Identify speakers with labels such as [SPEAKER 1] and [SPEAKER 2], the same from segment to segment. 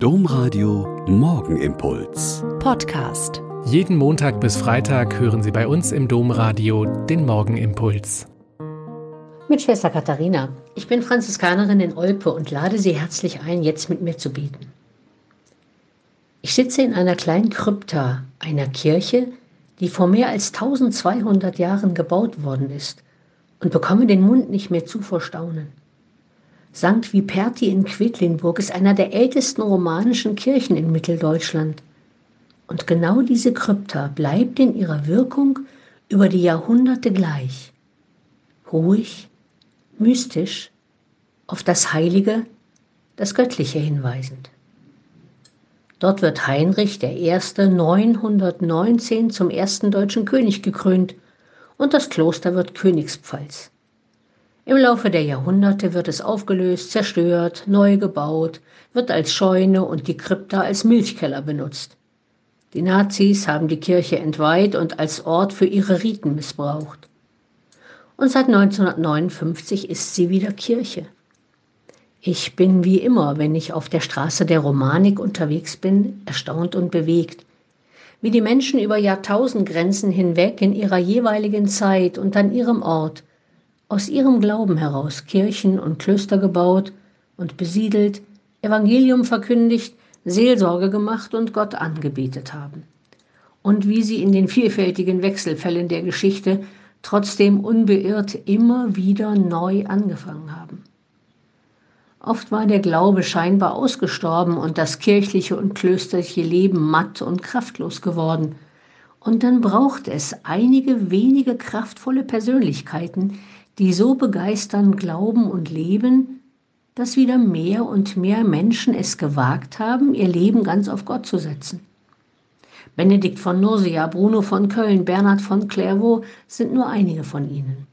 [SPEAKER 1] Domradio Morgenimpuls.
[SPEAKER 2] Podcast.
[SPEAKER 3] Jeden Montag bis Freitag hören Sie bei uns im Domradio den Morgenimpuls.
[SPEAKER 4] Mit Schwester Katharina. Ich bin Franziskanerin in Olpe und lade Sie herzlich ein, jetzt mit mir zu beten. Ich sitze in einer kleinen Krypta einer Kirche, die vor mehr als 1200 Jahren gebaut worden ist und bekomme den Mund nicht mehr zu vor Staunen. St. Viperti in Quedlinburg ist einer der ältesten romanischen Kirchen in Mitteldeutschland. Und genau diese Krypta bleibt in ihrer Wirkung über die Jahrhunderte gleich. Ruhig, mystisch, auf das Heilige, das Göttliche hinweisend. Dort wird Heinrich I. 919 zum ersten deutschen König gekrönt und das Kloster wird Königspfalz. Im Laufe der Jahrhunderte wird es aufgelöst, zerstört, neu gebaut, wird als Scheune und die Krypta als Milchkeller benutzt. Die Nazis haben die Kirche entweiht und als Ort für ihre Riten missbraucht. Und seit 1959 ist sie wieder Kirche. Ich bin wie immer, wenn ich auf der Straße der Romanik unterwegs bin, erstaunt und bewegt, wie die Menschen über Jahrtausendgrenzen hinweg in ihrer jeweiligen Zeit und an ihrem Ort aus ihrem Glauben heraus Kirchen und Klöster gebaut und besiedelt, Evangelium verkündigt, Seelsorge gemacht und Gott angebetet haben. Und wie sie in den vielfältigen Wechselfällen der Geschichte trotzdem unbeirrt immer wieder neu angefangen haben. Oft war der Glaube scheinbar ausgestorben und das kirchliche und klösterliche Leben matt und kraftlos geworden. Und dann braucht es einige wenige kraftvolle Persönlichkeiten, die so begeistern Glauben und Leben, dass wieder mehr und mehr Menschen es gewagt haben, ihr Leben ganz auf Gott zu setzen. Benedikt von Nursia, Bruno von Köln, Bernhard von Clairvaux sind nur einige von ihnen.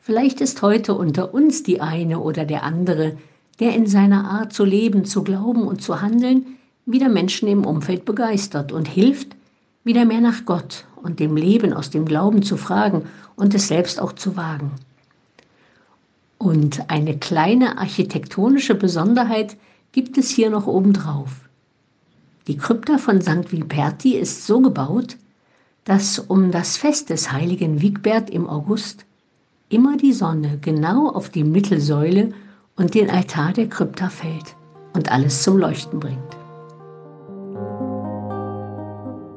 [SPEAKER 4] Vielleicht ist heute unter uns die eine oder der andere, der in seiner Art zu leben, zu glauben und zu handeln wieder Menschen im Umfeld begeistert und hilft, wieder mehr nach Gott und dem Leben aus dem Glauben zu fragen und es selbst auch zu wagen. Und eine kleine architektonische Besonderheit gibt es hier noch obendrauf. Die Krypta von St. Vilperti ist so gebaut, dass um das Fest des heiligen Wigbert im August immer die Sonne genau auf die Mittelsäule und den Altar der Krypta fällt und alles zum Leuchten bringt.